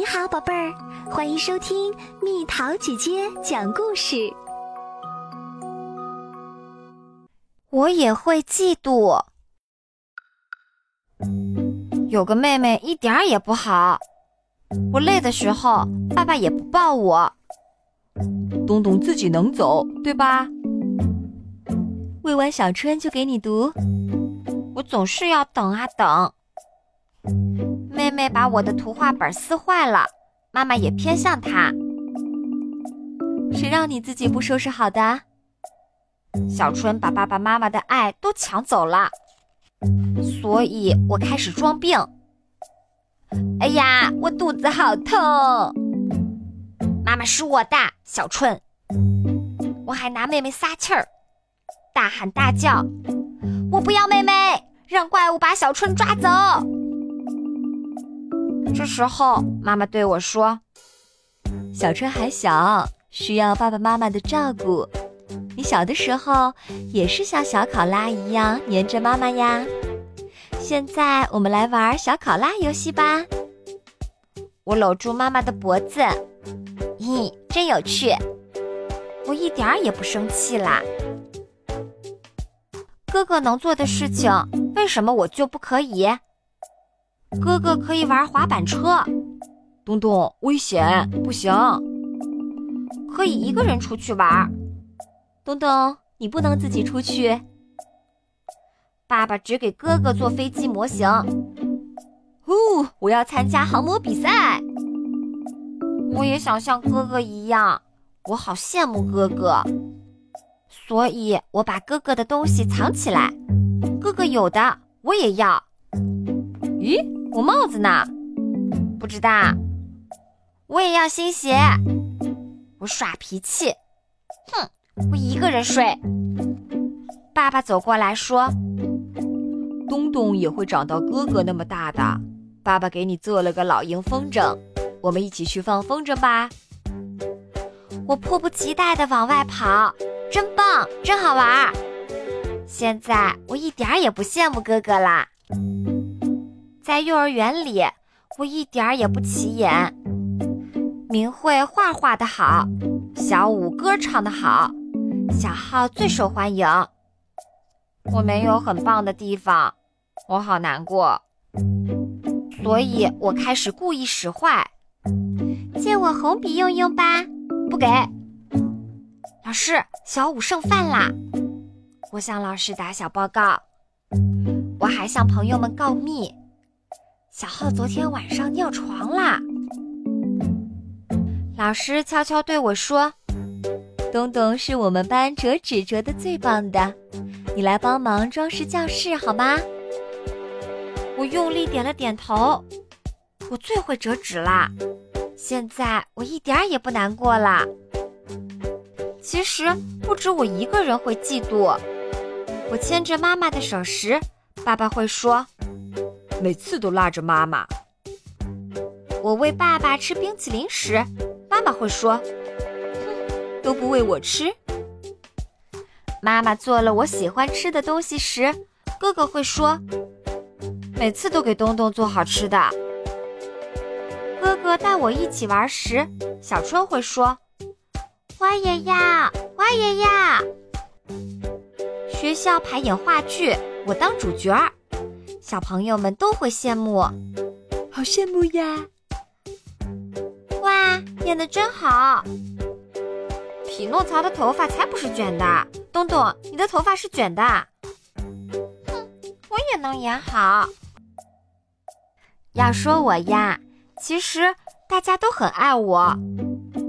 你好，宝贝儿，欢迎收听蜜桃姐姐讲故事。我也会嫉妒。有个妹妹一点儿也不好，我累的时候，爸爸也不抱我。东东自己能走，对吧？喂完小春就给你读。我总是要等啊等。妹妹把我的图画本撕坏了，妈妈也偏向她。谁让你自己不收拾好的？小春把爸爸妈妈的爱都抢走了，所以我开始装病。哎呀，我肚子好痛！妈妈是我的，小春。我还拿妹妹撒气儿，大喊大叫：“我不要妹妹，让怪物把小春抓走！”这时候，妈妈对我说：“小春还小，需要爸爸妈妈的照顾。你小的时候也是像小考拉一样黏着妈妈呀。现在我们来玩小考拉游戏吧。”我搂住妈妈的脖子，咦，真有趣！我一点儿也不生气啦。哥哥能做的事情，为什么我就不可以？哥哥可以玩滑板车，东东危险，不行。可以一个人出去玩，东东你不能自己出去。爸爸只给哥哥做飞机模型。哦，我要参加航模比赛。我也想像哥哥一样，我好羡慕哥哥。所以我把哥哥的东西藏起来，哥哥有的我也要。咦，我帽子呢？不知道。我也要新鞋。我耍脾气，哼，我一个人睡。爸爸走过来说：“东东也会长到哥哥那么大的。爸爸给你做了个老鹰风筝，我们一起去放风筝吧。”我迫不及待地往外跑，真棒，真好玩。现在我一点儿也不羡慕哥哥啦。在幼儿园里，我一点儿也不起眼。明慧画画的好，小五歌唱的好，小浩最受欢迎。我没有很棒的地方，我好难过。所以我开始故意使坏，借我红笔用用吧。不给。老师，小五剩饭啦！我向老师打小报告，我还向朋友们告密。小浩昨天晚上尿床啦！老师悄悄对我说：“东东是我们班折纸折的最棒的，你来帮忙装饰教室好吗？”我用力点了点头。我最会折纸啦，现在我一点也不难过啦。其实不止我一个人会嫉妒。我牵着妈妈的手时，爸爸会说。每次都拉着妈妈。我喂爸爸吃冰淇淋时，妈妈会说：“哼，都不喂我吃。”妈妈做了我喜欢吃的东西时，哥哥会说：“每次都给东东做好吃的。”哥哥带我一起玩时，小春会说：“我也要，我也要。”学校排演话剧，我当主角儿。小朋友们都会羡慕，好羡慕呀！哇，演的真好！匹诺曹的头发才不是卷的，东东，你的头发是卷的。哼，我也能演好。要说我呀，其实大家都很爱我。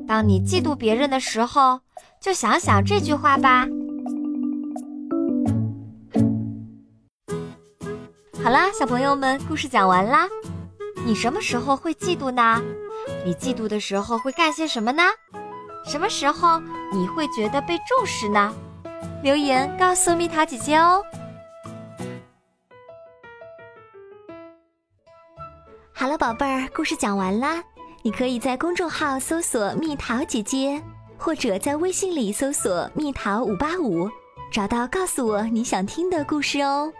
当你嫉妒别人的时候，就想想这句话吧。好啦，小朋友们，故事讲完啦。你什么时候会嫉妒呢？你嫉妒的时候会干些什么呢？什么时候你会觉得被重视呢？留言告诉蜜桃姐姐哦。好了，宝贝儿，故事讲完啦。你可以在公众号搜索“蜜桃姐姐”，或者在微信里搜索“蜜桃五八五”，找到告诉我你想听的故事哦。